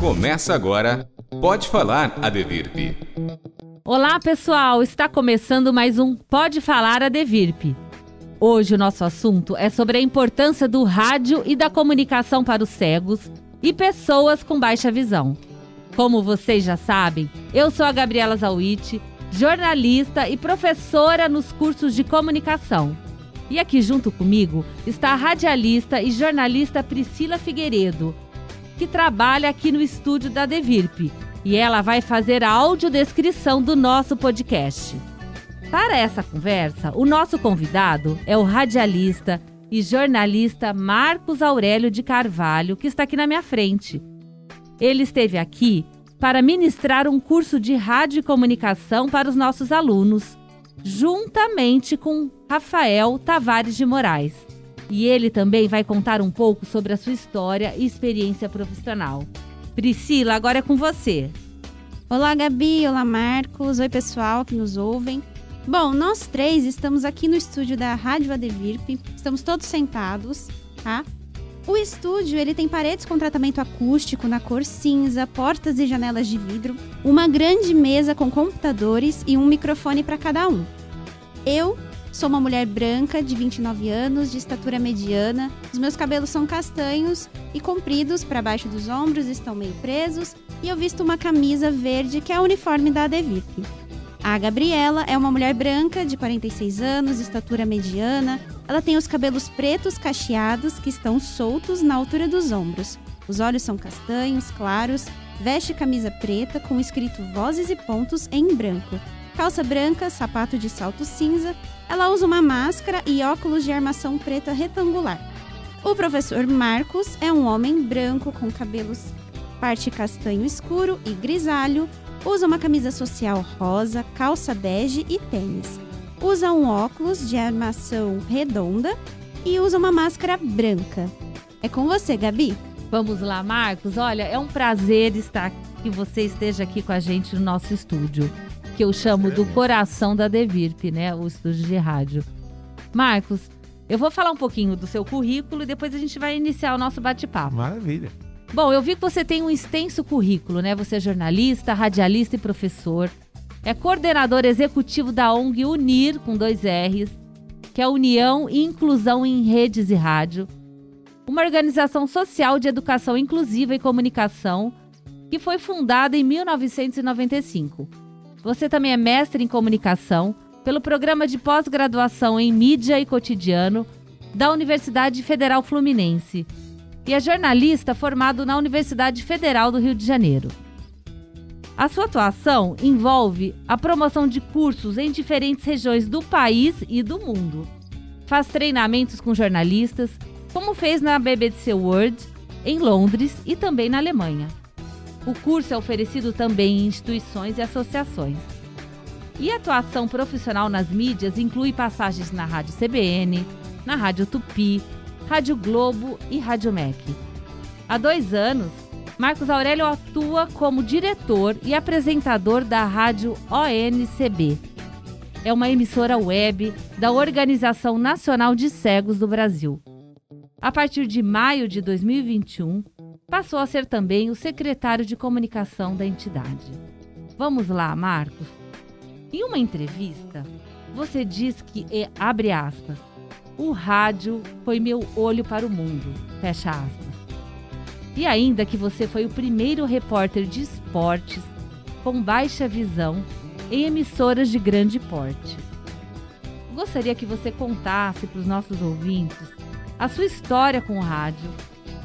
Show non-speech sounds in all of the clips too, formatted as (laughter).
Começa agora. Pode falar, Adevirp. Olá, pessoal! Está começando mais um Pode Falar, Adevirp. Hoje o nosso assunto é sobre a importância do rádio e da comunicação para os cegos e pessoas com baixa visão. Como vocês já sabem, eu sou a Gabriela Zawit, jornalista e professora nos cursos de comunicação. E aqui junto comigo está a radialista e jornalista Priscila Figueiredo, que trabalha aqui no estúdio da Devirp, e ela vai fazer a audiodescrição do nosso podcast. Para essa conversa, o nosso convidado é o radialista e jornalista Marcos Aurélio de Carvalho, que está aqui na minha frente. Ele esteve aqui para ministrar um curso de rádio e comunicação para os nossos alunos juntamente com Rafael Tavares de Moraes. E ele também vai contar um pouco sobre a sua história e experiência profissional. Priscila, agora é com você. Olá, Gabi. Olá, Marcos. Oi, pessoal que nos ouvem. Bom, nós três estamos aqui no estúdio da Rádio Adevirp. Estamos todos sentados, tá? O estúdio ele tem paredes com tratamento acústico na cor cinza, portas e janelas de vidro, uma grande mesa com computadores e um microfone para cada um. Eu sou uma mulher branca de 29 anos, de estatura mediana. Os meus cabelos são castanhos e compridos para baixo dos ombros, estão meio presos, e eu visto uma camisa verde que é o uniforme da Adevip. A Gabriela é uma mulher branca de 46 anos, estatura mediana. Ela tem os cabelos pretos cacheados que estão soltos na altura dos ombros. Os olhos são castanhos, claros. Veste camisa preta com escrito Vozes e Pontos em branco. Calça branca, sapato de salto cinza. Ela usa uma máscara e óculos de armação preta retangular. O professor Marcos é um homem branco com cabelos parte castanho escuro e grisalho, Usa uma camisa social rosa, calça bege e tênis. Usa um óculos de armação redonda e usa uma máscara branca. É com você, Gabi. Vamos lá, Marcos. Olha, é um prazer estar que você esteja aqui com a gente no nosso estúdio, que eu chamo do coração da Devirp, né? O estúdio de rádio. Marcos, eu vou falar um pouquinho do seu currículo e depois a gente vai iniciar o nosso bate-papo. Maravilha. Bom, eu vi que você tem um extenso currículo, né? Você é jornalista, radialista e professor. É coordenador executivo da ONG Unir, com dois R's, que é União e Inclusão em Redes e Rádio. Uma organização social de educação inclusiva e comunicação que foi fundada em 1995. Você também é mestre em comunicação pelo programa de pós-graduação em mídia e cotidiano da Universidade Federal Fluminense e é jornalista formado na Universidade Federal do Rio de Janeiro. A sua atuação envolve a promoção de cursos em diferentes regiões do país e do mundo. Faz treinamentos com jornalistas, como fez na BBC World, em Londres e também na Alemanha. O curso é oferecido também em instituições e associações. E a atuação profissional nas mídias inclui passagens na Rádio CBN, na Rádio Tupi, Rádio Globo e Rádio MEC. Há dois anos, Marcos Aurélio atua como diretor e apresentador da Rádio ONCB. É uma emissora web da Organização Nacional de Cegos do Brasil. A partir de maio de 2021, passou a ser também o secretário de comunicação da entidade. Vamos lá, Marcos. Em uma entrevista, você diz que, abre aspas, o rádio foi meu olho para o mundo. Fecha aspas. E ainda que você foi o primeiro repórter de esportes com baixa visão em emissoras de grande porte. Gostaria que você contasse para os nossos ouvintes a sua história com o rádio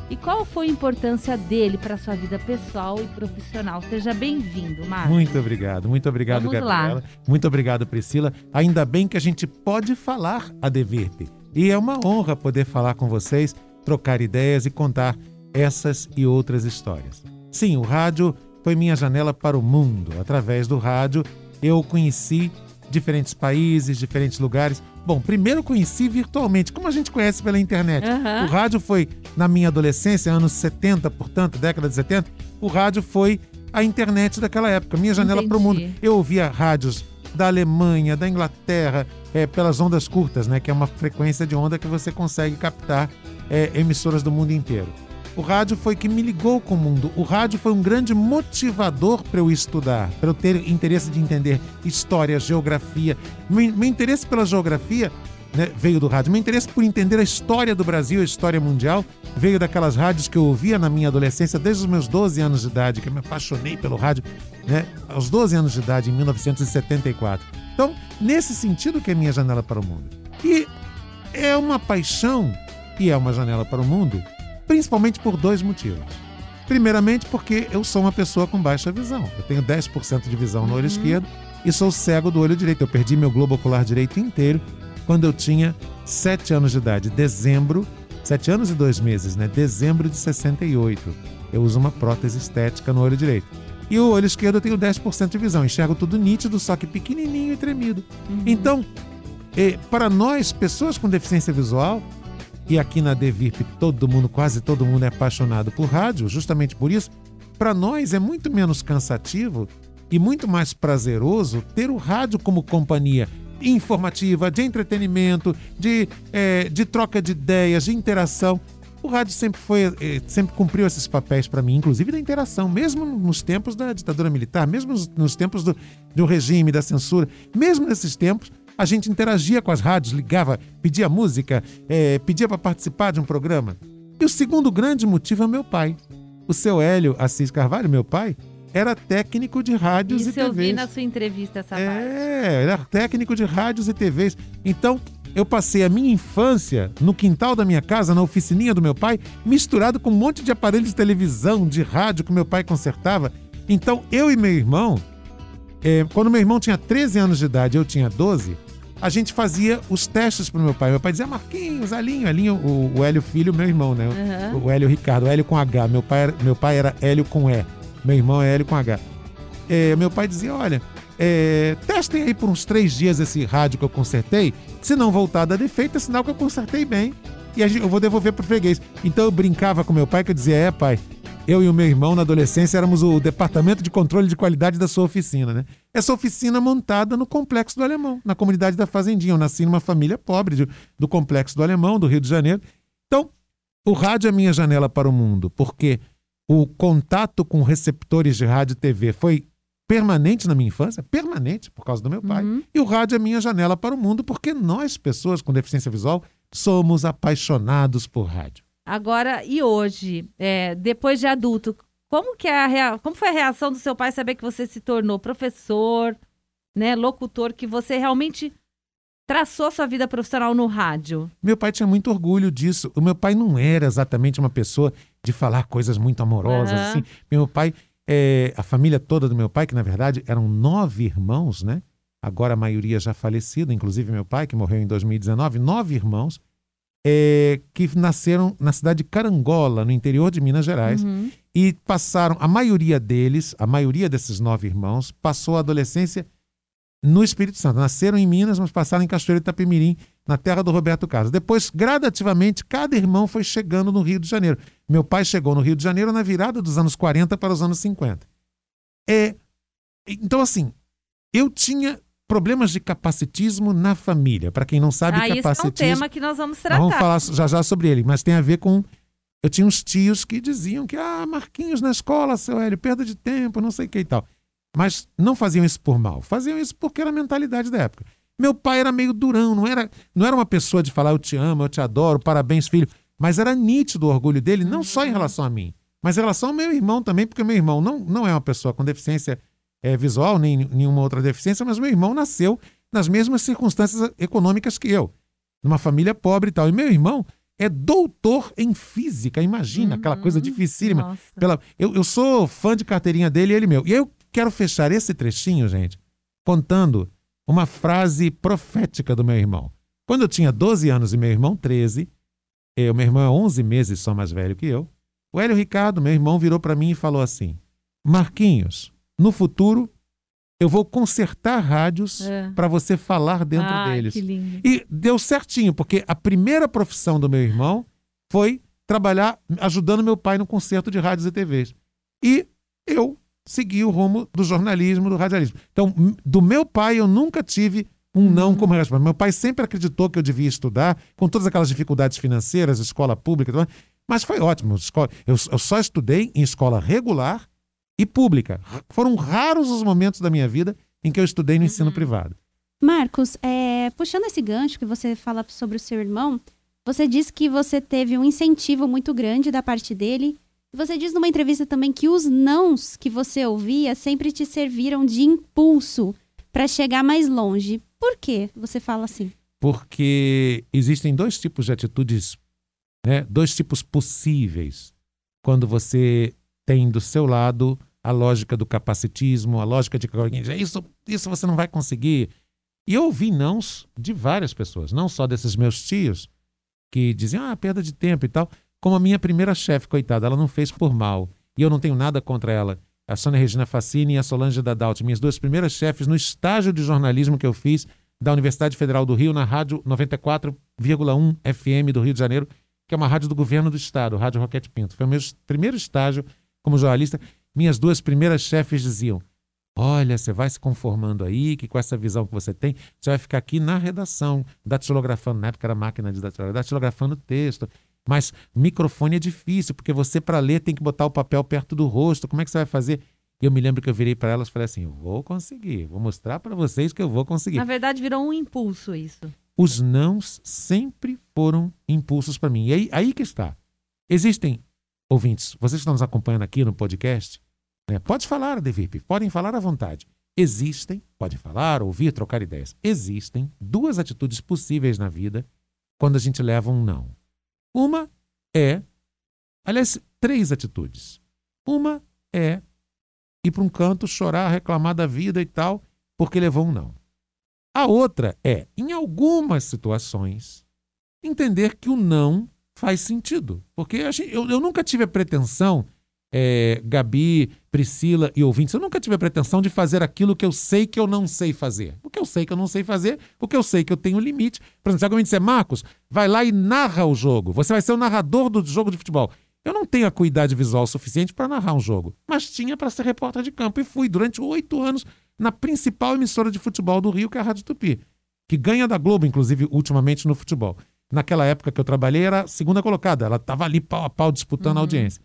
e qual foi a importância dele para a sua vida pessoal e profissional. Seja bem-vindo, Marcos. Muito obrigado, muito obrigado, Vamos Gabriela. Lá. Muito obrigado, Priscila. Ainda bem que a gente pode falar a Devirp. E é uma honra poder falar com vocês, trocar ideias e contar essas e outras histórias. Sim, o rádio foi minha janela para o mundo. Através do rádio, eu conheci diferentes países, diferentes lugares. Bom, primeiro conheci virtualmente, como a gente conhece pela internet. Uhum. O rádio foi, na minha adolescência, anos 70, portanto, década de 70, o rádio foi a internet daquela época, minha janela para o mundo. Eu ouvia rádios da Alemanha, da Inglaterra, é, pelas ondas curtas, né, que é uma frequência de onda que você consegue captar é, emissoras do mundo inteiro. O rádio foi que me ligou com o mundo. O rádio foi um grande motivador para eu estudar, para eu ter interesse de entender história, geografia. Meu, interesse pela geografia né, veio do rádio. Meu interesse por entender a história do Brasil, a história mundial, veio daquelas rádios que eu ouvia na minha adolescência, desde os meus 12 anos de idade, que eu me apaixonei pelo rádio, né, aos 12 anos de idade, em 1974. Então, nesse sentido que é minha janela para o mundo. E é uma paixão e é uma janela para o mundo, principalmente por dois motivos. Primeiramente, porque eu sou uma pessoa com baixa visão. Eu tenho 10% de visão no olho esquerdo e sou cego do olho direito. Eu perdi meu globo ocular direito inteiro quando eu tinha 7 anos de idade, dezembro, 7 anos e 2 meses, né? Dezembro de 68. Eu uso uma prótese estética no olho direito. E o olho esquerdo eu tenho 10% de visão, enxergo tudo nítido, só que pequenininho e tremido. Então, eh, para nós, pessoas com deficiência visual, e aqui na Devirp todo mundo, quase todo mundo é apaixonado por rádio, justamente por isso, para nós é muito menos cansativo e muito mais prazeroso ter o rádio como companhia informativa, de entretenimento, de, eh, de troca de ideias, de interação. O rádio sempre foi, eh, sempre cumpriu esses papéis para mim, inclusive da interação, mesmo nos tempos da ditadura militar, mesmo nos tempos do, do regime, da censura, mesmo nesses tempos, a gente interagia com as rádios, ligava, pedia música, eh, pedia para participar de um programa. E o segundo grande motivo é meu pai. O seu Hélio Assis Carvalho, meu pai, era técnico de rádios Isso e eu vi TVs. na sua entrevista essa parte. É, era técnico de rádios e TVs. Então, eu passei a minha infância no quintal da minha casa, na oficininha do meu pai, misturado com um monte de aparelhos de televisão, de rádio que meu pai consertava. Então, eu e meu irmão, é, quando meu irmão tinha 13 anos de idade, eu tinha 12, a gente fazia os testes pro meu pai. Meu pai dizia, Marquinhos, Elinho, Elinho, o, o Hélio Filho, meu irmão, né? Aham. O Hélio Ricardo, o Hélio com H. Meu pai, era- meu pai era Hélio com E. Meu irmão é Hélio com H. É, meu pai dizia: olha, é, testem aí por uns três dias esse rádio que eu consertei. Se não voltar a dar defeito, é sinal que eu consertei bem. E eu vou devolver pro freguês. Então eu brincava com meu pai que eu dizia: é, pai. Eu e o meu irmão, na adolescência, éramos o departamento de controle de qualidade da sua oficina, né? Essa oficina montada no Complexo do Alemão, na comunidade da Fazendinha. Eu nasci numa família pobre de- do Complexo do Alemão, do Rio de Janeiro. Então, o rádio é minha janela para o mundo, porque o contato com receptores de rádio e TV foi permanente na minha infância, permanente por causa do meu pai. Uhum. E o rádio é minha janela para o mundo, porque nós, pessoas com deficiência visual, somos apaixonados por rádio. Agora, e hoje, é, depois de adulto, como que é a como foi a reação do seu pai saber que você se tornou professor, né, locutor, que você realmente traçou sua vida profissional no rádio? Meu pai tinha muito orgulho disso. O meu pai não era exatamente uma pessoa de falar coisas muito amorosas. Aham. Assim. Meu pai, é, a família toda do meu pai, que na verdade eram nove irmãos, né? Agora a maioria já falecida, inclusive meu pai, que morreu em 2019, nove irmãos, é, que nasceram na cidade de Carangola, no interior de Minas Gerais, Uhum. e passaram, a maioria deles, a maioria desses nove irmãos, passou a adolescência no Espírito Santo. Nasceram em Minas, mas passaram em Cachoeiro de Itapemirim, na terra do Roberto Carlos. Depois, gradativamente, cada irmão foi chegando no Rio de Janeiro. Meu pai chegou no Rio de Janeiro na virada dos anos 40 para os anos 50. É, então, assim, eu tinha problemas de capacitismo na família. Para quem não sabe, ah, isso é um capacitismo... tema que nós vamos Nós tratar. vamos falar já já sobre ele, mas tem a ver com. Eu tinha uns tios que diziam que, ah, Marquinhos na escola, seu Hélio, perda de tempo, não sei o que e tal. Mas não faziam isso por mal, faziam isso porque era a mentalidade da época. Meu pai era meio durão, não era, não era uma pessoa de falar eu te amo, eu te adoro, parabéns, filho. Mas era nítido o orgulho dele, não só em relação a mim, mas em relação ao meu irmão também, porque meu irmão não, não é uma pessoa com deficiência eh, visual, nem nenhuma outra deficiência, mas meu irmão nasceu nas mesmas circunstâncias econômicas que eu numa família pobre e tal. E meu irmão é doutor em física, imagina, aquela Uhum. coisa dificílima. Nossa. Pela, eu, eu sou fã de carteirinha dele e ele meu. E eu quero fechar esse trechinho, gente, contando uma frase profética do meu irmão. Quando eu tinha 12 anos e meu irmão 13, eu, meu irmão é 11 meses só mais velho que eu, o Hélio Ricardo, meu irmão, virou para mim e falou assim: Marquinhos, no futuro eu vou consertar rádios É. para você falar dentro Ai, deles. que lindo. E deu certinho, porque a primeira profissão do meu irmão foi trabalhar ajudando meu pai no concerto de rádios e TVs. E eu segui o rumo do jornalismo, do radialismo. Então, do meu pai, eu nunca tive um não como resposta. Meu pai sempre acreditou que eu devia estudar, com todas aquelas dificuldades financeiras, escola pública. Mas foi ótimo. Eu só estudei em escola regular e pública. Foram raros os momentos da minha vida em que eu estudei no ensino privado. Marcos, é, puxando esse gancho que você fala sobre o seu irmão, você disse que você teve um incentivo muito grande da parte dele. E Você diz numa entrevista também que os nãos que você ouvia sempre te serviram de impulso para chegar mais longe. Por que você fala assim? porque existem dois tipos de atitudes, né? dois tipos possíveis quando você tem do seu lado a lógica do capacitismo, a lógica de isso, isso você não vai conseguir. E eu ouvi nãos de várias pessoas, não só desses meus tios, que diziam, ah, perda de tempo e tal, como a minha primeira chefe, coitada, ela não fez por mal. E eu não tenho nada contra ela. A Sônia Regina Facini e a Solange Dadalt, minhas duas primeiras chefes no estágio de jornalismo que eu fiz da Universidade Federal do Rio, na rádio 94,1 FM do Rio de Janeiro, que é uma rádio do governo do estado, Rádio Roquete Pinto. Foi o meu primeiro estágio como jornalista. Minhas duas primeiras chefes diziam: Olha, você vai se conformando aí, que com essa visão que você tem, você vai ficar aqui na redação, datilografando, na época era máquina de datilografar, datilografando texto. Mas microfone é difícil, porque você, para ler, tem que botar o papel perto do rosto. Como é que você vai fazer? E eu me lembro que eu virei para elas e falei assim: vou conseguir, vou mostrar para vocês que eu vou conseguir. Na verdade, virou um impulso isso. Os nãos sempre foram impulsos para mim. E aí, aí que está. Existem ouvintes, vocês que estão nos acompanhando aqui no podcast, né, pode falar, Devip, podem falar à vontade. Existem, pode falar, ouvir, trocar ideias. Existem duas atitudes possíveis na vida quando a gente leva um não. Uma é, aliás, três atitudes. Uma é ir para um canto, chorar, reclamar da vida e tal, porque levou um não. A outra é, em algumas situações, entender que o não faz sentido. Porque a gente- eu, eu nunca tive a pretensão, é, Gabi, Priscila e ouvintes, eu nunca tive a pretensão de fazer aquilo que eu sei que eu não sei fazer. Porque eu sei que eu não sei fazer, porque eu sei que eu tenho limite. Por exemplo, se alguém disser, Marcos, vai lá e narra o jogo. Você vai ser o narrador do jogo de futebol. Eu não tenho acuidade visual suficiente para narrar um jogo, mas tinha para ser repórter de campo e fui durante oito anos na principal emissora de futebol do Rio, que é a Rádio Tupi, que ganha da Globo, inclusive, ultimamente no futebol. Naquela época que eu trabalhei, era a segunda colocada, ela estava ali pau a pau disputando a audiência.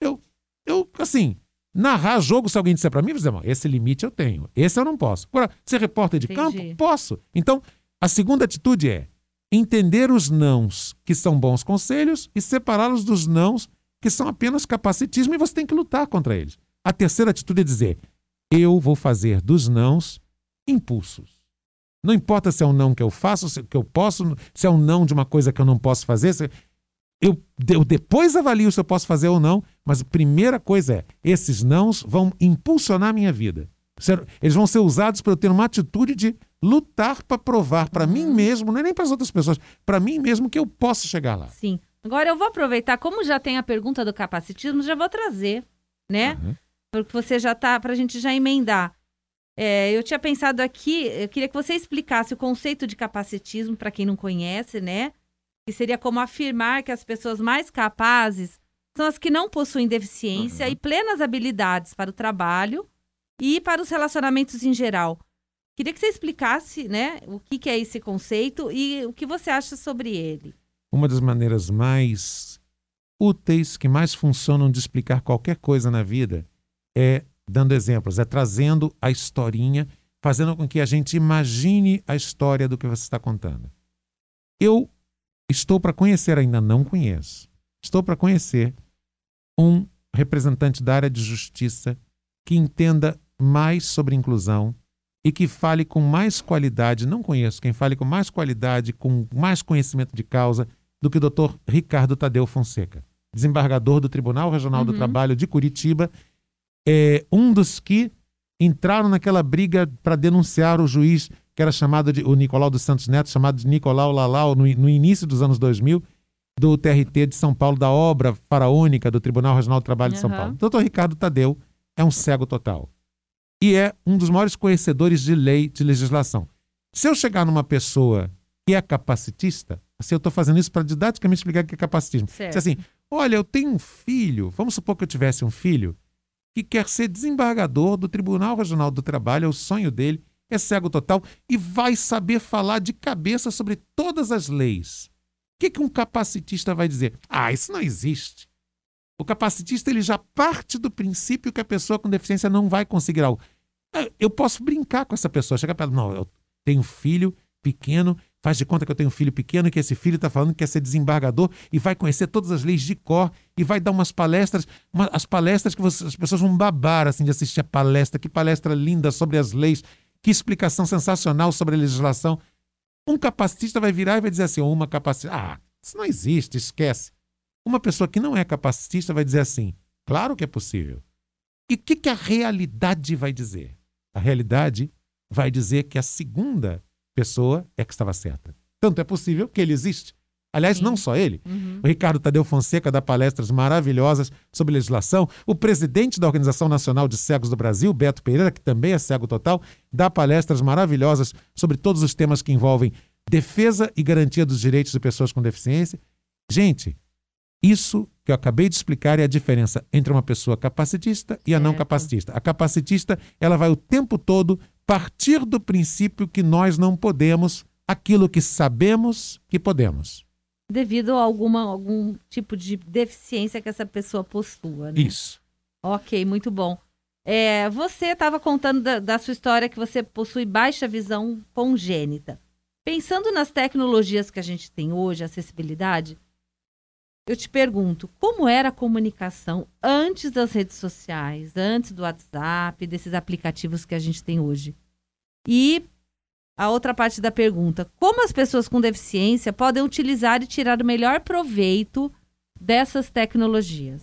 Eu, eu, assim, narrar jogo, se alguém disser para mim, vou dizer, "Bom, esse limite eu tenho, esse eu não posso. Agora, ser repórter de Entendi. campo, posso. Então, a segunda atitude é entender os nãos que são bons conselhos e separá-los dos nãos que são apenas capacitismo e você tem que lutar contra eles. A terceira atitude é dizer: eu vou fazer dos nãos impulsos. Não importa se é um não que eu faço, se que eu posso, se é um não de uma coisa que eu não posso fazer. se- eu, eu depois avalio se eu posso fazer ou não, mas a primeira coisa é: esses nãos vão impulsionar a minha vida. Eles vão ser usados para eu ter uma atitude de lutar para provar para mim mesmo, não é nem para as outras pessoas, para mim mesmo que eu posso chegar lá. Sim. Agora eu vou aproveitar, como já tem a pergunta do capacitismo, já vou trazer, né? Uhum. Porque você já tá, pra gente já emendar. É, eu tinha pensado aqui, eu queria que você explicasse o conceito de capacitismo para quem não conhece, né? Que seria como afirmar que as pessoas mais capazes são as que não possuem deficiência Uhum. e plenas habilidades para o trabalho e para os relacionamentos em geral. Queria que você explicasse, né, o que, que é esse conceito e o que você acha sobre ele. Uma das maneiras mais úteis, que mais funcionam de explicar qualquer coisa na vida, é dando exemplos, é trazendo a historinha, fazendo com que a gente imagine a história do que você está contando. Eu estou para conhecer, ainda não conheço, estou para conhecer um representante da área de justiça que entenda mais sobre inclusão e que fale com mais qualidade, não conheço quem fale com mais qualidade, com mais conhecimento de causa do que o doutor Ricardo Tadeu Fonseca, desembargador do Tribunal Regional do Uhum. Trabalho de Curitiba, é um dos que entraram naquela briga para denunciar o juiz que era chamado de o Nicolau dos Santos Neto, chamado de Nicolau Lalau no, no início dos anos 2000, do TRT de São Paulo, da obra faraônica do Tribunal Regional do Trabalho de São Uhum. Paulo. Doutor Ricardo Tadeu é um cego total e é um dos maiores conhecedores de lei, de legislação. Se eu chegar numa pessoa que é capacitista, assim, eu estou fazendo isso para didaticamente explicar o que é capacitismo. Certo. Se assim, olha, eu tenho um filho, vamos supor que eu tivesse um filho que quer ser desembargador do Tribunal Regional do Trabalho, é o sonho dele, é cego total e vai saber falar de cabeça sobre todas as leis. que, que um capacitista vai dizer? Ah, isso não existe. O capacitista ele já parte do princípio que a pessoa com deficiência não vai conseguir algo. Ah, eu posso brincar com essa pessoa, chegar para ela, não, eu tenho filho pequeno, faz de conta que eu tenho um filho pequeno, que esse filho está falando que quer ser desembargador e vai conhecer todas as leis de cor e vai dar umas palestras, uma, as palestras que você, as pessoas vão babar assim de assistir a palestra, que palestra linda sobre as leis, que explicação sensacional sobre a legislação. Um capacitista vai virar e vai dizer assim, uma capacitista, ah, isso não existe, esquece. Uma pessoa que não é capacitista vai dizer assim: claro que é possível. E o que, que a realidade vai dizer? A realidade vai dizer que a segunda pessoa é que estava certa. Tanto é possível que ele existe. Aliás, Sim. não só ele. Uhum. O Ricardo Tadeu Fonseca dá palestras maravilhosas sobre legislação. O presidente da Organização Nacional de Cegos do Brasil, Beto Pereira, que também é cego total, dá palestras maravilhosas sobre todos os temas que envolvem defesa e garantia dos direitos de pessoas com deficiência. Gente, isso que eu acabei de explicar é a diferença entre uma pessoa capacitista e a não capacitista. A capacitista, ela vai o tempo todo partir do princípio que nós não podemos aquilo que sabemos que podemos. Devido a alguma, algum tipo de deficiência que essa pessoa possua, né? Isso. Ok, muito bom. É, você estava contando da, da sua história que você possui baixa visão congênita. Pensando nas tecnologias que a gente tem hoje, acessibilidade, eu te pergunto, como era a comunicação antes das redes sociais, antes do WhatsApp, desses aplicativos que a gente tem hoje? E a outra parte da pergunta, como as pessoas com deficiência podem utilizar e tirar o melhor proveito dessas tecnologias?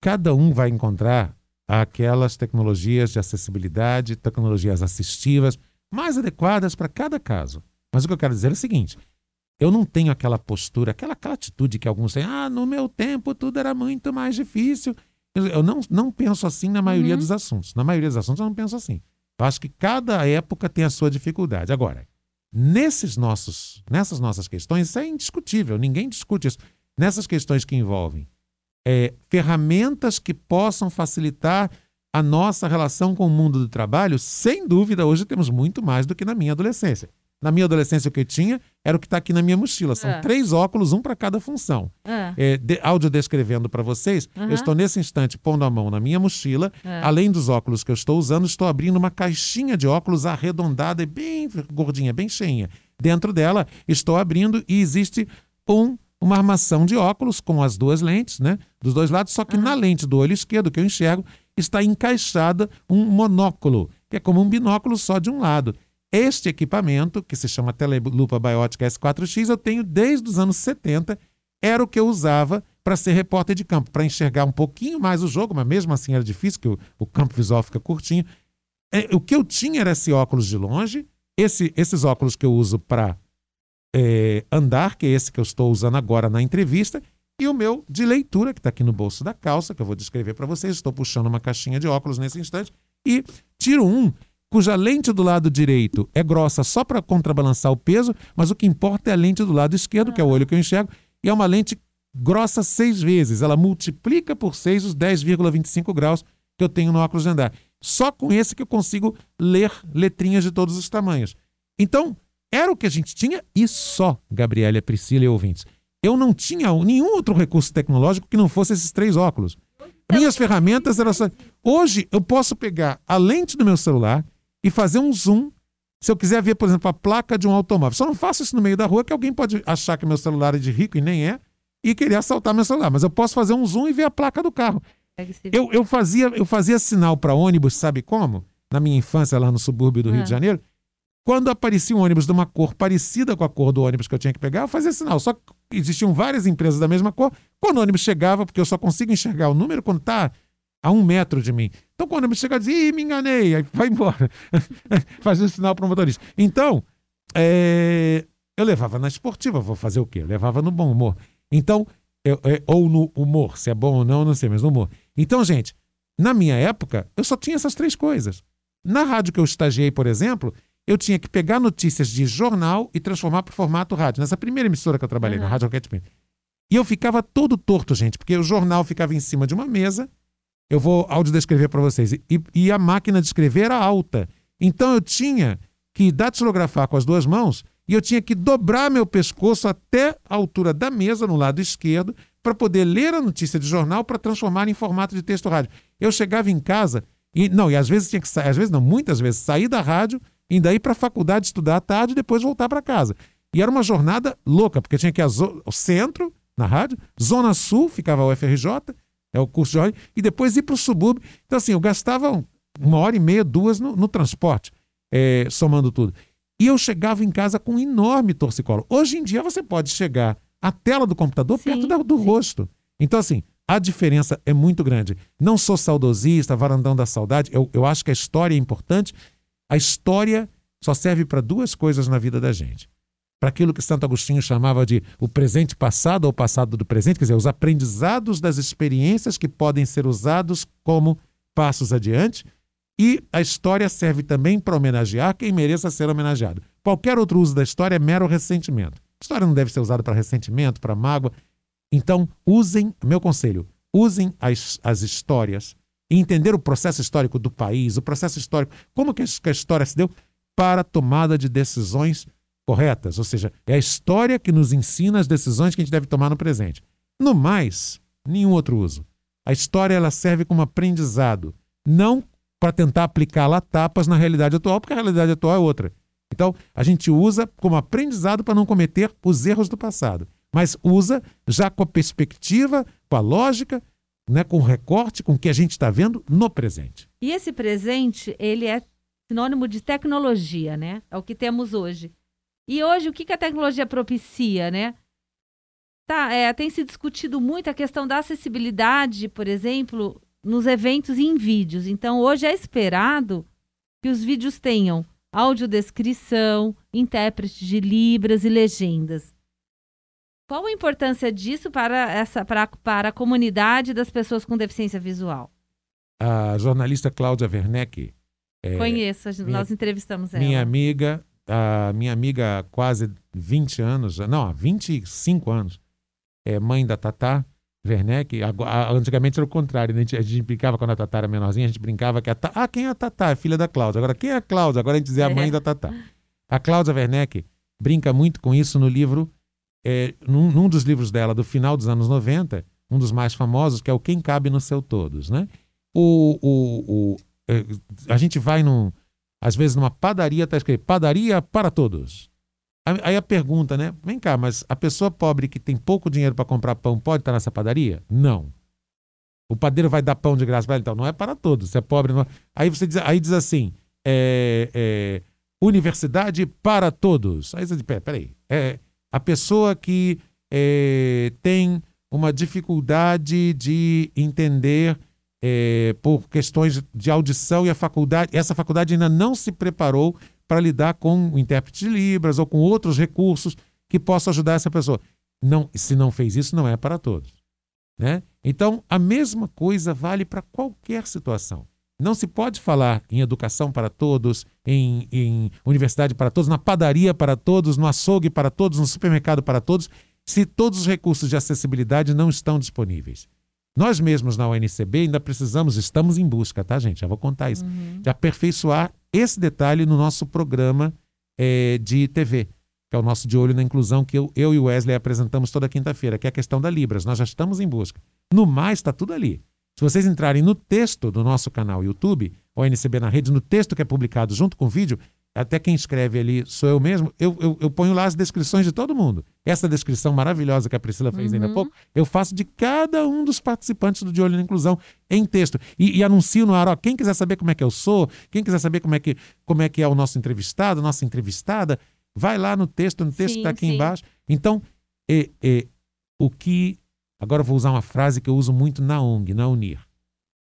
Cada um vai encontrar aquelas tecnologias de acessibilidade, tecnologias assistivas mais adequadas para cada caso. Mas o que eu quero dizer é o seguinte: eu não tenho aquela postura, aquela, aquela atitude que alguns têm. Ah, no meu tempo tudo era muito mais difícil. Eu não, não penso assim na maioria uhum. dos assuntos. Na maioria dos assuntos eu não penso assim. Eu acho que cada época tem a sua dificuldade. Agora, nesses nossos, nessas nossas questões, isso é indiscutível, ninguém discute isso. Nessas questões que envolvem é, ferramentas que possam facilitar a nossa relação com o mundo do trabalho, sem dúvida, hoje temos muito mais do que na minha adolescência. Na minha adolescência, o que eu tinha era o que está aqui na minha mochila. São é. três óculos, um para cada função. É. É, de, áudio descrevendo para vocês, uhum. eu estou nesse instante pondo a mão na minha mochila. É. Além dos óculos que eu estou usando, estou abrindo uma caixinha de óculos arredondada e bem gordinha, bem cheinha. Dentro dela, estou abrindo e existe um, uma armação de óculos com as duas lentes, né? Dos dois lados, só que uhum. na lente do olho esquerdo, que eu enxergo, está encaixada um monóculo, que é como um binóculo só de um lado. Este equipamento, que se chama Telelupa Biótica S4X, eu tenho desde os anos 70, era o que eu usava para ser repórter de campo, para enxergar um pouquinho mais o jogo, mas mesmo assim era difícil, porque o, o campo visual fica curtinho. É, o que eu tinha era esse óculos de longe, esse, esses óculos que eu uso para é, andar, que é esse que eu estou usando agora na entrevista, e o meu de leitura, que está aqui no bolso da calça, que eu vou descrever para vocês. Estou puxando uma caixinha de óculos nesse instante, e tiro um cuja lente do lado direito é grossa só para contrabalançar o peso, mas o que importa é a lente do lado esquerdo, que é o olho que eu enxergo, e é uma lente grossa seis vezes. Ela multiplica por seis os 10,25 graus que eu tenho no óculos de andar. Só com esse que eu consigo ler letrinhas de todos os tamanhos. Então, era o que a gente tinha e só, Gabriela, Priscila e ouvintes. Eu não tinha nenhum outro recurso tecnológico que não fosse esses três óculos. Minhas ferramentas eram só. Hoje eu posso pegar a lente do meu celular, e fazer um zoom. Se eu quiser ver, por exemplo, a placa de um automóvel. Só não faço isso no meio da rua, que alguém pode achar que meu celular é de rico e nem é, e querer assaltar meu celular. Mas eu posso fazer um zoom e ver a placa do carro. Eu, eu, fazia, eu fazia sinal para ônibus, sabe como? Na minha infância, lá no subúrbio do Rio de ah. Janeiro. Quando aparecia um ônibus de uma cor parecida com a cor do ônibus que eu tinha que pegar, eu fazia sinal. Só que existiam várias empresas da mesma cor. Quando o ônibus chegava, porque eu só consigo enxergar o número quando está a um metro de mim. Então, quando eu chega e diz, ih, me enganei, aí vai embora. (laughs) Fazer um sinal para o motorista. Então, é, eu levava na esportiva, vou fazer o quê? Eu levava no bom humor. Então, eu, é, ou no humor, se é bom ou não, não sei, mas no humor. Então, gente, na minha época, eu só tinha essas três coisas. Na rádio que eu estagiei, por exemplo, eu tinha que pegar notícias de jornal e transformar para o formato rádio. Nessa primeira emissora que eu trabalhei, uhum. na Rádio Rocket E eu ficava todo torto, gente, porque o jornal ficava em cima de uma mesa eu vou audiodescrever para vocês. E, e, a máquina de escrever era alta. Então eu tinha que datilografar com as duas mãos e eu tinha que dobrar meu pescoço até a altura da mesa, no lado esquerdo, para poder ler a notícia de jornal para transformar em formato de texto rádio. Eu chegava em casa e não, e às vezes tinha que sair, às vezes não, muitas vezes sair da rádio, ainda ir para a faculdade estudar à tarde e depois voltar para casa. E era uma jornada louca, porque tinha que ir ao centro, na rádio, Zona Sul, ficava o UFRJ, é o curso de rádio, e depois ir para o subúrbio. Então, assim, eu gastava uma hora e meia, duas no, no transporte, é, somando tudo. E eu chegava em casa com um enorme torcicolo. Hoje em dia você pode chegar à tela do computador sim, perto da, do sim. rosto. Então, assim, a diferença é muito grande. Não sou saudosista, varandão da saudade. Eu, eu acho que a história é importante. A história só serve para duas coisas na vida da gente. Para aquilo que Santo Agostinho chamava de o presente passado ou passado do presente, quer dizer, os aprendizados das experiências que podem ser usados como passos adiante e a história serve também para homenagear quem mereça ser homenageado. Qualquer outro uso da história é mero ressentimento. A história não deve ser usada para ressentimento, para mágoa. Então, usem, meu conselho, usem as, as histórias e entender o processo histórico do país, o processo histórico, como que a história se deu para a tomada de decisões corretas. Ou seja, é a história que nos ensina as decisões que a gente deve tomar no presente. No mais, nenhum outro uso. A história ela serve como aprendizado, não para tentar aplicá-la a tapas na realidade atual, porque a realidade atual é outra. Então, a gente usa como aprendizado para não cometer os erros do passado, mas usa já com a perspectiva, com a lógica, né, com o recorte, com o que a gente está vendo no presente. E esse presente, ele é sinônimo de tecnologia, né? É o que temos hoje. E hoje, o que, que a tecnologia propicia, né? Tá, é, tem se discutido muito a questão da acessibilidade, por exemplo, nos eventos e em vídeos. Então, hoje é esperado que os vídeos tenham audiodescrição, intérprete de libras e legendas. Qual a importância disso para, essa, para, para a comunidade das pessoas com deficiência visual? A jornalista Cláudia Werneck. É, Conheço, minha, nós entrevistamos ela. Minha amiga, a minha amiga há quase 20 anos, não, há 25 anos, é mãe da Tatá, Werneck, antigamente era o contrário, né? a, gente, a gente brincava quando a Tatá era menorzinha, a gente brincava que a Tatá, ah, quem é a Tatá? É filha da Cláudia. Agora, quem é a Cláudia? Agora a gente dizia a mãe é. da Tatá. A Cláudia Werneck brinca muito com isso no livro, é, num, num, dos livros dela do final dos anos 90, um dos mais famosos, que é o Quem Cabe no Seu Todos, né? O, o, o é, a gente vai num, às vezes numa padaria, está escrito padaria para todos. Aí a pergunta, né? Vem cá, mas a pessoa pobre que tem pouco dinheiro para comprar pão pode estar nessa padaria? Não. O padeiro vai dar pão de graça para ele? Então, não é para todos. Se é pobre. Não... Aí você diz, aí diz assim: é, é, universidade para todos. Aí você diz: peraí. É, a pessoa que é, tem uma dificuldade de entender é, por questões de audição e a faculdade, essa faculdade ainda não se preparou para lidar com o intérprete de Libras ou com outros recursos que possam ajudar essa pessoa. Não, se não fez isso, não é para todos. Né? Então, a mesma coisa vale para qualquer situação. Não se pode falar em educação para todos, em, em universidade para todos, na padaria para todos, no açougue para todos, no supermercado para todos, se todos os recursos de acessibilidade não estão disponíveis. Nós mesmos na UNCB ainda precisamos, estamos em busca, tá, gente? Já vou contar isso, uhum. de aperfeiçoar esse detalhe no nosso programa é, de TV, que é o nosso De Olho na Inclusão, que eu, eu e o Wesley apresentamos toda quinta-feira, que é a questão da Libras. Nós já estamos em busca. No mais, está tudo ali. Se vocês entrarem no texto do nosso canal YouTube, ONCB na Rede, no texto que é publicado junto com o vídeo, até quem escreve ali sou eu mesmo, eu, eu, eu, ponho lá as descrições de todo mundo. Essa descrição maravilhosa que a Priscila fez uhum. ainda há uhum. pouco, eu faço de cada um dos participantes do De Olho na Inclusão em texto. E, e, anuncio no ar, ó, quem quiser saber como é que eu sou, quem quiser saber como é que, como é, que é o nosso entrevistado, nossa entrevistada, vai lá no texto, no texto sim, que está aqui sim. embaixo. Então, é, é, o que. Agora eu vou usar uma frase que eu uso muito na ONG, na UNIR.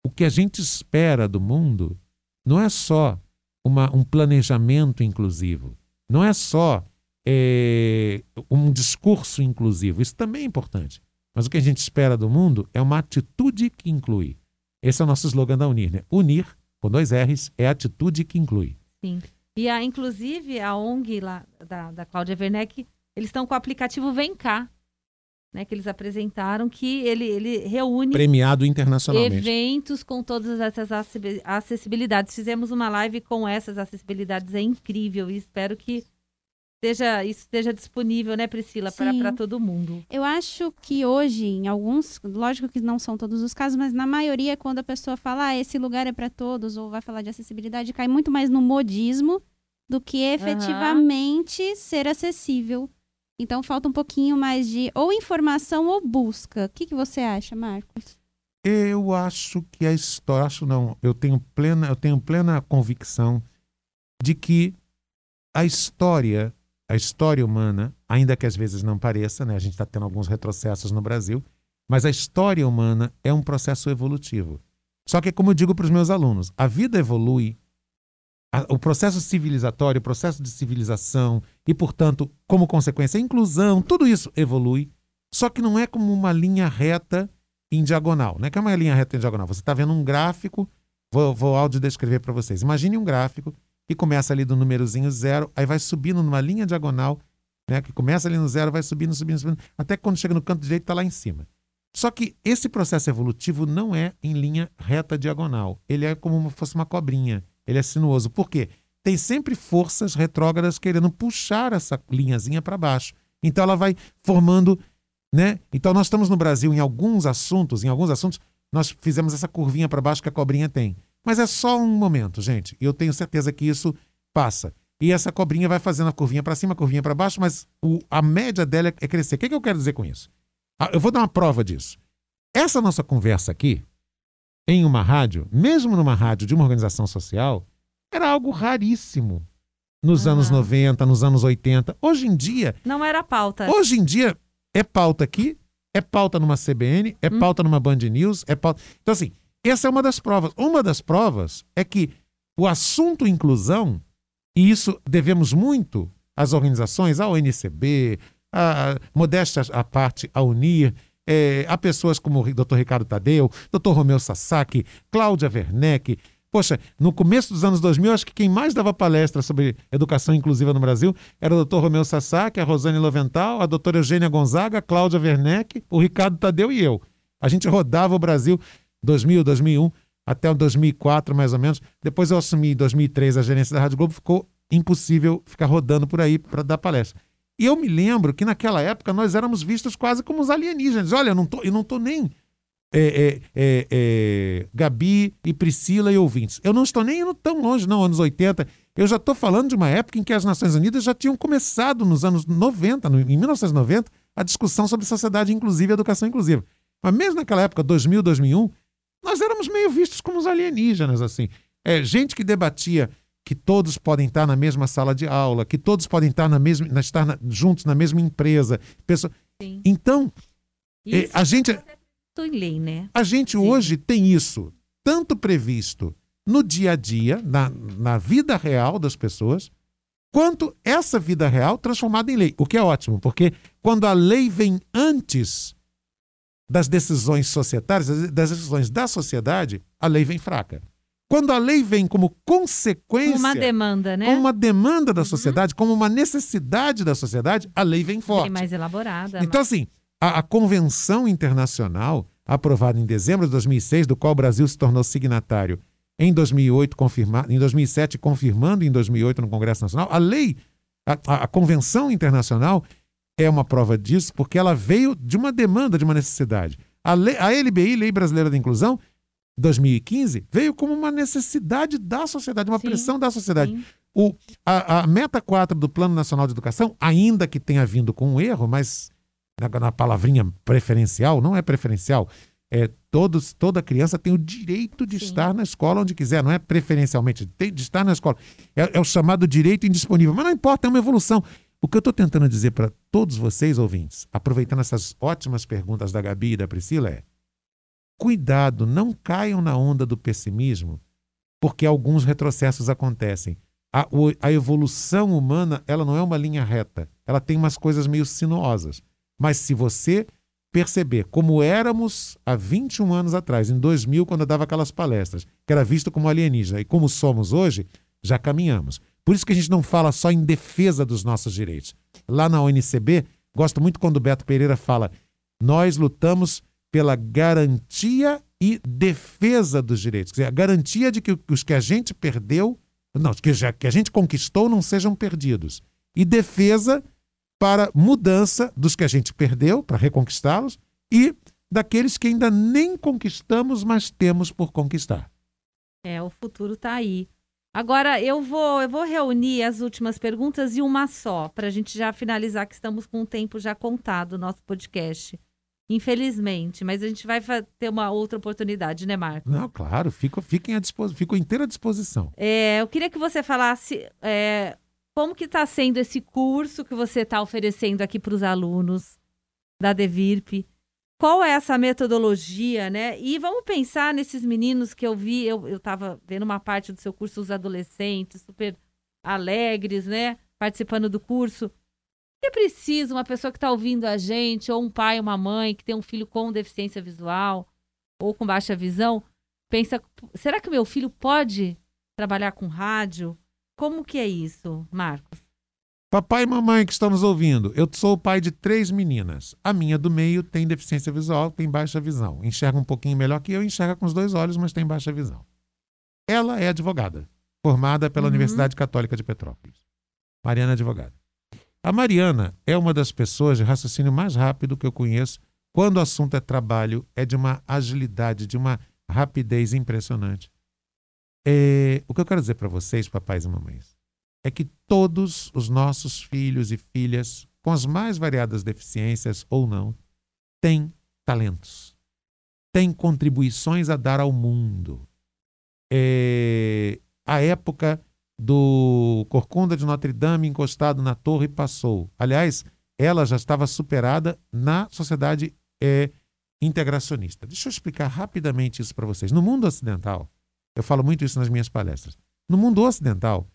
O que a gente espera do mundo não é só uma, um planejamento inclusivo. Não é só é, um discurso inclusivo, isso também é importante. Mas o que a gente espera do mundo é uma atitude que inclui. Esse é o nosso slogan da Unir, né? Unir, com dois R's, é atitude que inclui. Sim. E a, inclusive a ONG lá da, da Cláudia Werneck, eles estão com o aplicativo Vem Cá né, que eles apresentaram, que ele, ele reúne premiado internacionalmente eventos com todas essas acessibilidades. Fizemos uma live com essas acessibilidades, é incrível e espero que esteja, isso esteja disponível, né, Priscila, para todo mundo. Eu acho que hoje, em alguns, lógico que não são todos os casos, mas na maioria, quando a pessoa fala, ah, esse lugar é para todos, ou vai falar de acessibilidade, cai muito mais no modismo do que efetivamente ser acessível. Então falta um pouquinho mais de ou informação ou busca. O que, que você acha, Marcos? Eu acho que a história, acho não, eu tenho plena, eu tenho plena convicção de que a história, a história humana, ainda que às vezes não pareça, né, a gente está tendo alguns retrocessos no Brasil, mas a história humana é um processo evolutivo. Só que, como eu digo para os meus alunos, a vida evolui, o processo civilizatório, o processo de civilização e, portanto, como consequência, a inclusão, tudo isso evolui, só que não é como uma linha reta em diagonal. Não é que é uma linha reta em diagonal. Você está vendo um gráfico, vou, vou áudio descrever para vocês. Imagine um gráfico que começa ali do númerozinho zero, aí vai subindo numa linha diagonal, né, que começa ali no zero, vai subindo, subindo, subindo, até quando chega no canto direito está lá em cima. Só que esse processo evolutivo não é em linha reta diagonal. Ele é como se fosse uma cobrinha. Ele é sinuoso. Por quê? Tem sempre forças retrógradas querendo puxar essa linhazinha para baixo. Então ela vai formando, né? Então nós estamos no Brasil em alguns assuntos, em alguns assuntos nós fizemos essa curvinha para baixo que a cobrinha tem. Mas é só um momento, gente. E eu tenho certeza que isso passa. E essa cobrinha vai fazendo a curvinha para cima, a curvinha para baixo, mas o- a média dela é, é crescer. O que, que eu quero dizer com isso? Ah, eu vou dar uma prova disso. Essa nossa conversa aqui, em uma rádio, mesmo numa rádio de uma organização social, era algo raríssimo nos Ah. anos 90, nos anos 80. Hoje em dia, Não era pauta. Hoje em dia é pauta aqui, é pauta numa CBN, é Hum. pauta numa Band News, é pauta. Então, assim, essa é uma das provas. Uma das provas é que o assunto inclusão, e isso devemos muito às organizações, ao NCB, a modéstia à parte, a Unir, eh, a pessoas como o Dr. Ricardo Tadeu, Dr. Romeu Sasaki, Cláudia Werneck. Poxa, no começo dos anos 2000, acho que quem mais dava palestra sobre educação inclusiva no Brasil era o Dr. Romeu Sasaki, a Rosane Lovental, a doutora Eugênia Gonzaga, a Cláudia Werneck, o Ricardo Tadeu e eu. A gente rodava o Brasil 2000, 2001, até o 2004, mais ou menos. Depois eu assumi em 2003 a gerência da Rádio Globo, ficou impossível ficar rodando por aí para dar palestra. E eu me lembro que naquela época nós éramos vistos quase como os alienígenas. Olha, eu não tô, eu não tô nem é, é, é, é, Gabi e Priscila e ouvintes. Eu não estou nem indo tão longe, não, anos 80. Eu já estou falando de uma época em que as Nações Unidas já tinham começado nos anos 90, no- em 1990, a discussão sobre sociedade inclusiva e educação inclusiva. Mas mesmo naquela época, 2000, 2001, nós éramos meio vistos como os alienígenas, assim. É, gente que debatia que todos podem estar na mesma sala de aula, que todos podem estar, na mesma, estar na- juntos na mesma empresa. Pessoa... Sim. Então, é, Isso a gente, em lei, né? a gente Sim. hoje tem isso tanto previsto no dia a dia, na, na vida real das pessoas, quanto essa vida real transformada em lei. O que é ótimo, porque quando a lei vem antes das decisões societárias, das decisões da sociedade, a lei vem fraca. Quando a lei vem como consequência, Uma demanda, né? como uma demanda da sociedade, como uma necessidade da sociedade, a lei vem forte. Bem mais elaborada. Então, assim, a, a Convenção Internacional, aprovada em dezembro de 2006, do qual o Brasil se tornou signatário em 2008, confirma, em 2007, confirmando em 2008 no Congresso Nacional, a lei, a, a- a Convenção Internacional é uma prova disso, porque ela veio de uma demanda, de uma necessidade. A, lei, a LBI, Lei Brasileira da Inclusão, 2015, veio como uma necessidade da sociedade, uma Sim, pressão da sociedade. Sim. O, a, a meta 4 do Plano Nacional de Educação, ainda que tenha vindo com um erro, mas na, na palavrinha preferencial, não é preferencial. É, todos, toda criança tem o direito de Sim. estar na escola onde quiser, não é preferencialmente, tem de estar na escola. É, é o chamado direito indisponível, mas não importa, é uma evolução. O que eu estou tentando dizer para todos vocês, ouvintes, aproveitando essas ótimas perguntas da Gabi e da Priscila, é: cuidado, não caiam na onda do pessimismo, porque alguns retrocessos acontecem. A, a evolução humana, ela não é uma linha reta, ela tem umas coisas meio sinuosas. Mas se você perceber como éramos há 21 anos atrás, em 2000, quando eu dava aquelas palestras, que era visto como alienígena, e como somos hoje, já caminhamos. Por isso que a gente não fala só em defesa dos nossos direitos. Lá na ONCB, gosto muito quando o Beto Pereira fala: nós lutamos pela garantia e defesa dos direitos. Quer dizer, a garantia de que os que a gente perdeu, não, que, já, que a gente conquistou não sejam perdidos. e defesa para mudança dos que a gente perdeu, para reconquistá-los, e daqueles que ainda nem conquistamos, mas temos por conquistar. É, o futuro está aí. Agora eu vou, eu vou reunir as últimas perguntas e uma só, para a gente já finalizar, que estamos com o tempo já contado no nosso podcast. Infelizmente, mas a gente vai ter uma outra oportunidade, né, Marcos? Não, claro, fico, fiquem à disposição, fico inteira à disposição. É, eu queria que você falasse é, como que está sendo esse curso que você está oferecendo aqui para os alunos da Devirp qual é essa metodologia, né? E vamos pensar nesses meninos que eu vi, eu estava vendo uma parte do seu curso, os adolescentes, super alegres, né? Participando do curso. É preciso uma pessoa que está ouvindo a gente, ou um pai, uma mãe que tem um filho com deficiência visual ou com baixa visão, pensa, será que meu filho pode trabalhar com rádio? Como que é isso, Marcos? Papai e mamãe que estão nos ouvindo, eu sou o pai de três meninas. A minha do meio tem deficiência visual, tem baixa visão. Enxerga um pouquinho melhor que eu, enxerga com os dois olhos, mas tem baixa visão. Ela é advogada, formada pela uhum. Universidade Católica de Petrópolis. Mariana é advogada. A Mariana é uma das pessoas de raciocínio mais rápido que eu conheço quando o assunto é trabalho, é de uma agilidade, de uma rapidez impressionante. É, o que eu quero dizer para vocês, papais e mamães, é que todos os nossos filhos e filhas, com as mais variadas deficiências ou não, têm talentos, têm contribuições a dar ao mundo. É, a época do Corcunda de Notre Dame encostado na torre passou. Aliás, ela já estava superada na sociedade é, integracionista. Deixa eu explicar rapidamente isso para vocês. No mundo ocidental, eu falo muito isso nas minhas palestras. No mundo ocidental,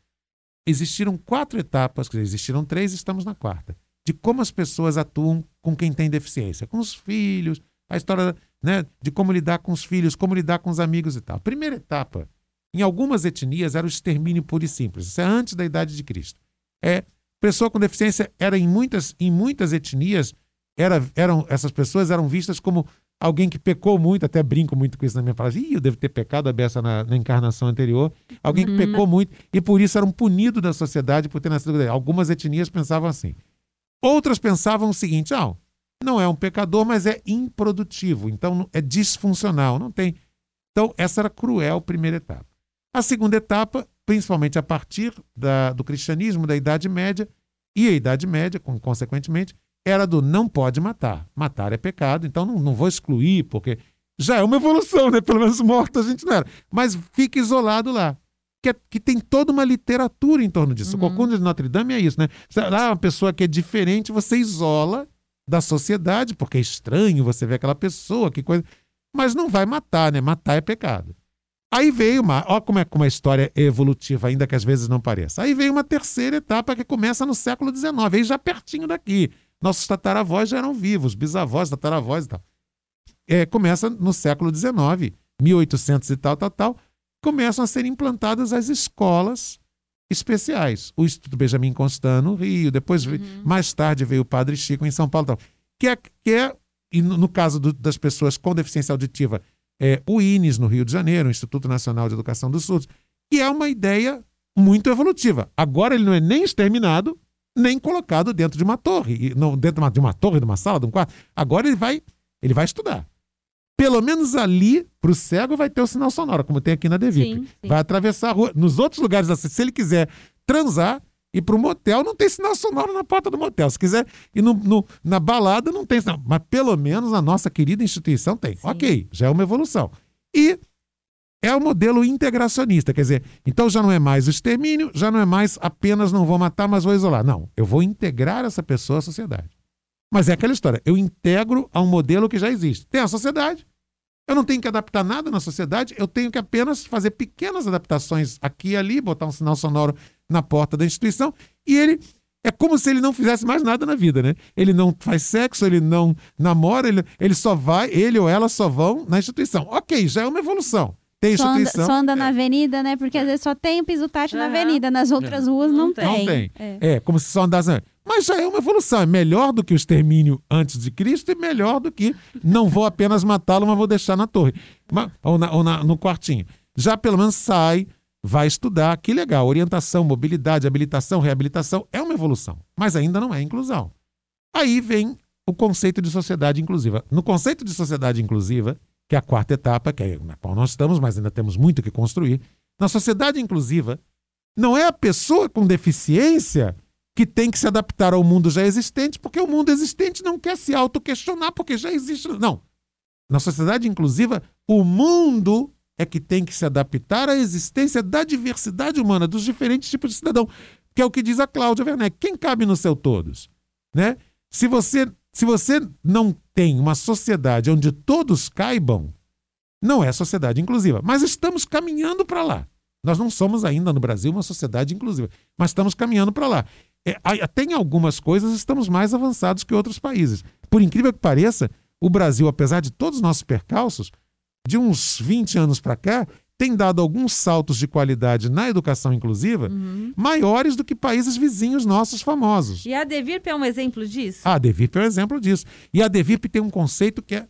existiram quatro etapas, quer dizer, existiram três, estamos na quarta, de como as pessoas atuam com quem tem deficiência, com os filhos, a história né, de como lidar com os filhos, como lidar com os amigos e tal. A primeira etapa, em algumas etnias, era o extermínio puro e simples. Isso é antes da idade de Cristo. É, pessoa com deficiência era em muitas, em muitas etnias, era, eram, essas pessoas eram vistas como alguém que pecou muito, até brinco muito com isso na minha palavra, Ih, eu devo ter pecado a beça na, na encarnação anterior, alguém que uhum. pecou muito e por isso eram punidos da sociedade por ter nascido. Algumas etnias pensavam assim. Outras pensavam o seguinte: ah, não é um pecador, mas é improdutivo, então é disfuncional, não tem. Então, essa era cruel a primeira etapa. A segunda etapa, principalmente a partir da, do cristianismo, da Idade Média, e a Idade Média, consequentemente, era do não pode matar. Matar é pecado, então não, não vou excluir, porque já é uma evolução, né? Pelo menos morto a gente não era. Mas fica isolado lá. Que, é, que tem toda uma literatura em torno disso. Uhum. O Cocunda de Notre Dame é isso, né? Lá, uma pessoa que é diferente, você isola da sociedade, porque é estranho você ver aquela pessoa, que coisa. Mas não vai matar, né? Matar é pecado. Aí veio uma. Olha como é como a história é evolutiva, ainda que às vezes não pareça. Aí veio uma terceira etapa que começa no século XIX, aí já pertinho daqui. Nossos tataravós já eram vivos, bisavós, tataravós e tal. É, começa no século XIX, 1800 e tal, tal, tal, começam a ser implantadas as escolas especiais. O Instituto Benjamin Constant no Rio, depois, uhum. mais tarde, veio o Padre Chico em São Paulo. Tal, que é, que é e no, no caso do, das pessoas com deficiência auditiva, é, o INES no Rio de Janeiro, o Instituto Nacional de Educação dos Surdos, que é uma ideia muito evolutiva. Agora ele não é nem exterminado, nem colocado dentro de uma torre, não dentro de uma torre, de uma sala, de um quarto. Agora ele vai, ele vai estudar. Pelo menos ali, para o cego, vai ter o sinal sonoro, como tem aqui na Devip. Vai atravessar a rua. Nos outros lugares, se ele quiser transar, e para o motel não tem sinal sonoro na porta do motel. Se quiser ir no, no, na balada, não tem sinal. Mas pelo menos na nossa querida instituição tem. Sim. Ok, já é uma evolução. E é o modelo integracionista, quer dizer, então já não é mais o extermínio, já não é mais apenas não vou matar, mas vou isolar. Não, eu vou integrar essa pessoa à sociedade. Mas é aquela história, eu integro a um modelo que já existe. Tem a sociedade, eu não tenho que adaptar nada na sociedade, eu tenho que apenas fazer pequenas adaptações aqui e ali, botar um sinal sonoro na porta da instituição, e ele é como se ele não fizesse mais nada na vida, né? Ele não faz sexo, ele não namora, ele, ele só vai, ele ou ela só vão na instituição. Ok, já é uma evolução. Tem só instituição. Anda, só anda é. na avenida, né? Porque às vezes só tem o piso tátil é. na avenida, nas outras é. ruas não, não tem. Não tem. É. é. como se só andasse. Mas já é uma evolução. É melhor do que o extermínio antes de Cristo e melhor do que não vou apenas matá-lo, mas vou deixar na torre. ou, na, ou na, no quartinho. Já pelo menos sai, vai estudar. Que legal. Orientação, mobilidade, habilitação, reabilitação. É uma evolução, mas ainda não é inclusão. Aí vem o conceito de sociedade inclusiva. No conceito de sociedade inclusiva, que é a quarta etapa, que é na qual nós estamos, mas ainda temos muito que construir, na sociedade inclusiva, não é a pessoa com deficiência que tem que se adaptar ao mundo já existente, porque o mundo existente não quer se auto-questionar, porque já existe. Não. Na sociedade inclusiva, o mundo é que tem que se adaptar à existência da diversidade humana, dos diferentes tipos de cidadão, que é o que diz a Cláudia Werneck. Quem cabe no seu todos? Né? Se você, se você não tem uma sociedade onde todos caibam, não é sociedade inclusiva. Mas estamos caminhando para lá. Nós não somos ainda no Brasil uma sociedade inclusiva, mas estamos caminhando para lá. É, até em algumas coisas estamos mais avançados que outros países. Por incrível que pareça, o Brasil, apesar de todos os nossos percalços, de uns 20 anos para cá, tem dado alguns saltos de qualidade na educação inclusiva uhum. maiores do que países vizinhos nossos famosos. E a Devirp é um exemplo disso? A Devirp é um exemplo disso. E a Devirp tem um conceito que é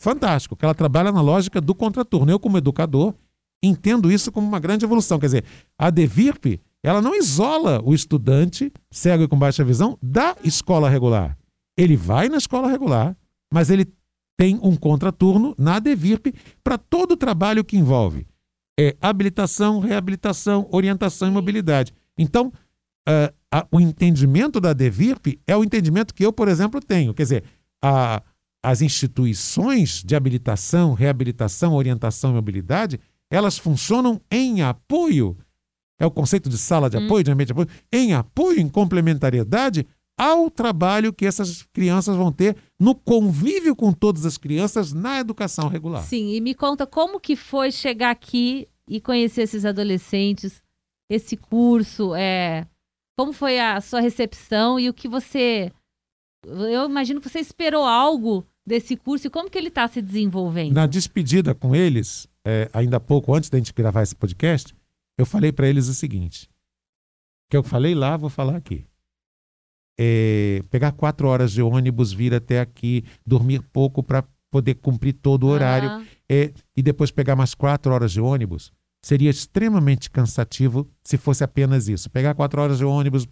fantástico, que ela trabalha na lógica do contraturno. Eu, como educador, entendo isso como uma grande evolução. Quer dizer, a Devirp ela não isola o estudante cego e com baixa visão da escola regular. Ele vai na escola regular, mas ele tem um contraturno na Devirp para todo o trabalho que envolve é, habilitação, reabilitação, orientação e mobilidade. Então, uh, a, o entendimento da Devirp é o entendimento que eu, por exemplo, tenho. Quer dizer, a, as instituições de habilitação, reabilitação, orientação e mobilidade, elas funcionam em apoio é o conceito de sala de hum. apoio, de ambiente de apoio, em apoio, em complementariedade ao trabalho que essas crianças vão ter no convívio com todas as crianças na educação regular. Sim, e me conta como que foi chegar aqui e conhecer esses adolescentes, esse curso, é, como foi a sua recepção e o que você, eu imagino que você esperou algo desse curso e como que ele está se desenvolvendo? Na despedida com eles, é, ainda há pouco antes da gente gravar esse podcast, eu falei para eles o seguinte: que eu falei lá, vou falar aqui. É, pegar quatro horas de ônibus, vir até aqui, dormir pouco para poder cumprir todo o horário, ah. é, e depois pegar mais quatro horas de ônibus, seria extremamente cansativo se fosse apenas isso. Pegar quatro horas de ônibus,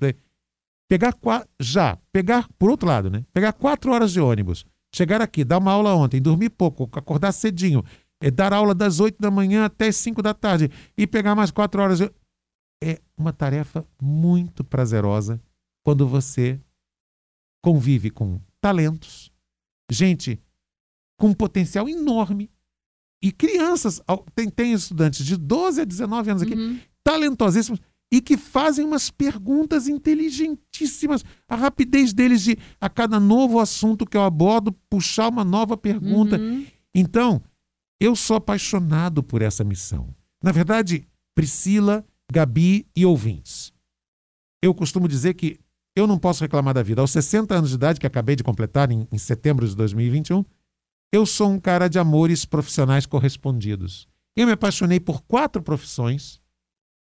pegar já, pegar por outro lado, né? Pegar quatro horas de ônibus, chegar aqui, dar uma aula ontem, dormir pouco, acordar cedinho, é dar aula das 8 da manhã até as 5 da tarde e pegar mais 4 horas. É uma tarefa muito prazerosa quando você convive com talentos, gente com um potencial enorme e crianças. Tem, tem estudantes de 12 a 19 anos aqui, uhum. talentosíssimos e que fazem umas perguntas inteligentíssimas. A rapidez deles de, a cada novo assunto que eu abordo, puxar uma nova pergunta. Uhum. Então, eu sou apaixonado por essa missão. Na verdade, Priscila, Gabi e ouvintes. Eu costumo dizer que eu não posso reclamar da vida. Aos 60 anos de idade, que acabei de completar em, em setembro de 2021, eu sou um cara de amores profissionais correspondidos. Eu me apaixonei por quatro profissões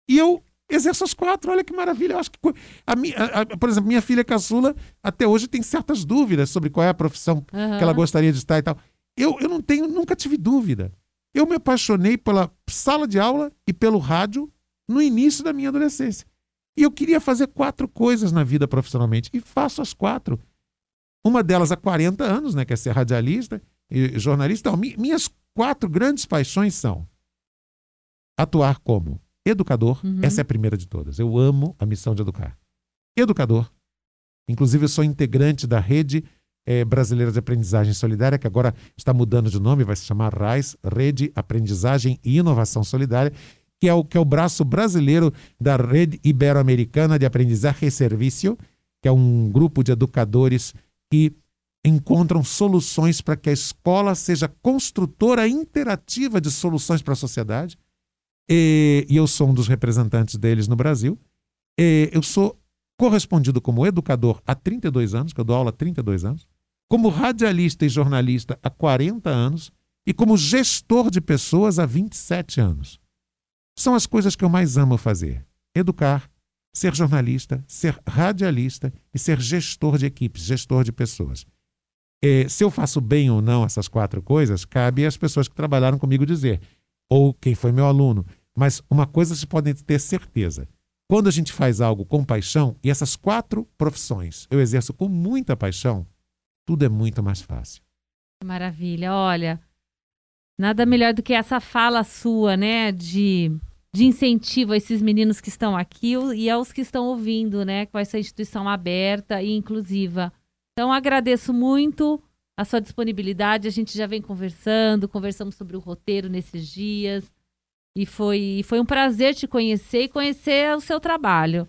e eu exerço as quatro. Olha que maravilha. Eu acho que a, a, a, por exemplo, minha filha caçula até hoje tem certas dúvidas sobre qual é a profissão uhum. que ela gostaria de estar e tal. Eu, eu não tenho, nunca tive dúvida. Eu me apaixonei pela sala de aula e pelo rádio no início da minha adolescência. E eu queria fazer quatro coisas na vida profissionalmente. E faço as quatro. Uma delas há 40 anos, né, que é ser radialista e jornalista. Então, minhas quatro grandes paixões são atuar como educador. Uhum. Essa é a primeira de todas. Eu amo a missão de educar. Educador. Inclusive, eu sou integrante da rede é, Brasileira de Aprendizagem Solidária, que agora está mudando de nome, vai se chamar RAIS, Rede Aprendizagem e Inovação Solidária, que é o, que é o braço brasileiro da Rede Ibero-Americana de Aprendizagem e Serviço, que é um grupo de educadores que encontram soluções para que a escola seja construtora interativa de soluções para a sociedade. E, e, eu sou um dos representantes deles no Brasil. E eu sou correspondido como educador há 32 anos, que eu dou aula há 32 anos, como radialista e jornalista há 40 anos e como gestor de pessoas há 27 anos. São as coisas que eu mais amo fazer: educar, ser jornalista, ser radialista e ser gestor de equipes, gestor de pessoas. É, se eu faço bem ou não essas quatro coisas, cabe às pessoas que trabalharam comigo dizer, ou quem foi meu aluno. Mas uma coisa vocês podem ter certeza: Quando a gente faz algo com paixão, e essas quatro profissões eu exerço com muita paixão, tudo é muito mais fácil. Maravilha. Olha, nada melhor do que essa fala sua, né? De, de incentivo a esses meninos que estão aqui e aos que estão ouvindo, né? Com essa instituição aberta e inclusiva. Então, agradeço muito a sua disponibilidade. A gente já vem conversando, conversamos sobre o roteiro nesses dias. E foi, foi um prazer te conhecer e conhecer o seu trabalho.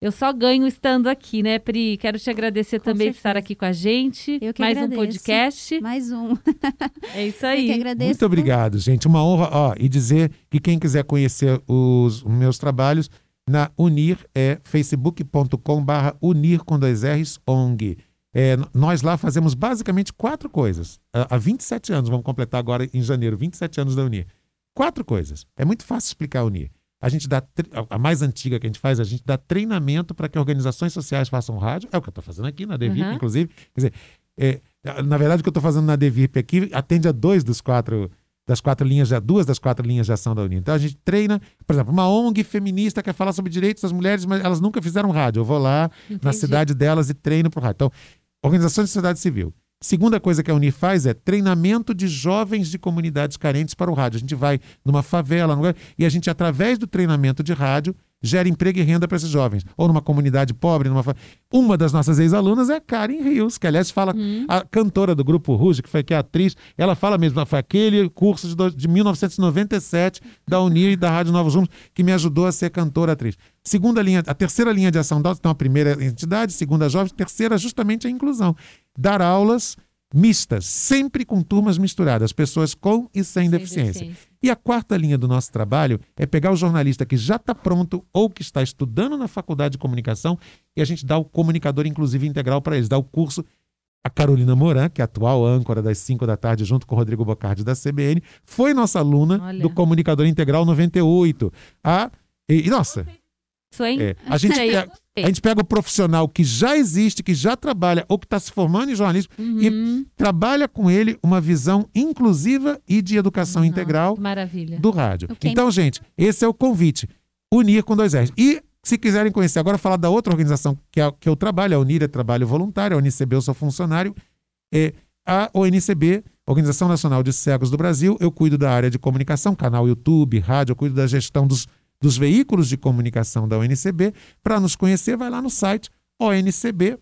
Eu só ganho estando aqui, né, Pri? Quero te agradecer Com também certeza. por estar aqui com a gente. Eu que Mais agradeço. um podcast. Mais um. (laughs) É isso Eu que aí. agradeço. Muito obrigado, gente. Uma honra. Ó, e dizer que quem quiser conhecer os meus trabalhos, na Unir é facebook.com/barra Unir com dois R's ONG. É, nós lá fazemos basicamente quatro coisas. Há há 27 anos, vamos completar agora em janeiro, 27 anos da Unir. Quatro coisas. É muito fácil explicar a Unir. A gente dá, a- mais antiga que a gente faz, a gente dá treinamento para que organizações sociais façam rádio. É o que eu estou fazendo aqui na Devip, Uhum. inclusive. Quer dizer, é, na verdade, o que eu estou fazendo na Devip aqui atende a dois dos quatro das quatro linhas, de, duas das quatro linhas de ação da Unir. Então a gente treina, por exemplo, uma ONG feminista quer falar sobre direitos das mulheres, mas elas nunca fizeram rádio. Eu vou lá na Entendi. cidade delas e treino para rádio. Então, organizações de sociedade civil. Segunda coisa que a Unir faz é treinamento de jovens de comunidades carentes para o rádio. A gente vai numa favela num lugar, e a gente, através do treinamento de rádio, gera emprego e renda para esses jovens. Ou numa comunidade pobre, numa. Uma das nossas ex-alunas é a Karen Rios, que aliás fala, Hum. a cantora do grupo Ruge, que foi que é atriz, ela fala mesmo, foi aquele curso de, do- de 1997 da Unir e da Rádio Novos Rumos que me ajudou a ser cantora atriz. Segunda linha, a terceira linha de ação da então a primeira entidade, segunda jovem, terceira justamente a inclusão. Dar aulas mistas, sempre com turmas misturadas, pessoas com e sem, Sem deficiência. E a quarta linha do nosso trabalho é pegar o jornalista que já está pronto ou que está estudando na faculdade de comunicação e a gente dá o comunicador inclusive integral para eles, dá o curso. A Carolina Moran, que é a atual âncora das 5 da tarde, junto com o Rodrigo Bocardi da CBN, foi nossa aluna Olha. do Comunicador Integral 98. A, e, e, nossa, Isso, hein? é, a, gente (laughs) pega, a gente pega o profissional que já existe, que já trabalha ou que está se formando em jornalismo e Uhum. trabalha com ele uma visão inclusiva e de educação Nossa, integral Maravilha. do rádio. O que é Então, gente, esse é o convite. Unir com dois R's. E se quiserem conhecer, agora falar da outra organização que, é, que eu trabalho, a Unir é trabalho voluntário, a UNICB eu sou funcionário, é a ONCB, Organização Nacional de Cegos do Brasil, eu cuido da área de comunicação, canal YouTube, rádio, eu cuido da gestão dos, dos veículos de comunicação da ONCB. Para nos conhecer, vai lá no site oncb.org.br.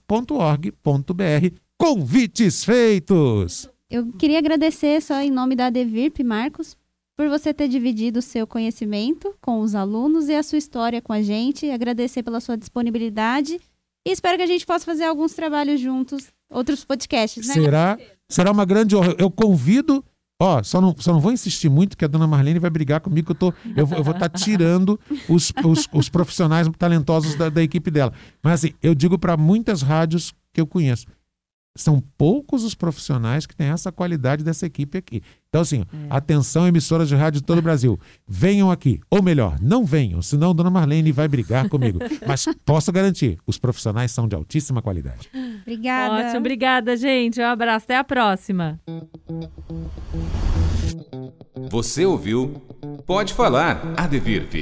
Convites feitos! Eu queria agradecer só em nome da Devirp, Marcos, por você ter dividido o seu conhecimento com os alunos e a sua história com a gente. Agradecer pela sua disponibilidade e espero que a gente possa fazer alguns trabalhos juntos, outros podcasts, né? Será, será uma grande honra. Eu convido. Ó, só não, só não vou insistir muito, que a dona Marlene vai brigar comigo, que eu, tô, eu, vou- eu vou estar tirando os, os, os profissionais talentosos da, da equipe dela. Mas assim, eu digo para muitas rádios que eu conheço. São poucos os profissionais que têm essa qualidade dessa equipe aqui. Então, assim, atenção, emissoras de rádio de todo o Brasil. Venham aqui. Ou melhor, não venham, senão a dona Marlene vai brigar comigo. (laughs) Mas posso garantir, os profissionais são de altíssima qualidade. Obrigada. Ótimo, obrigada, gente. Um abraço, até a próxima. Você ouviu Pode Falar, Adevirp.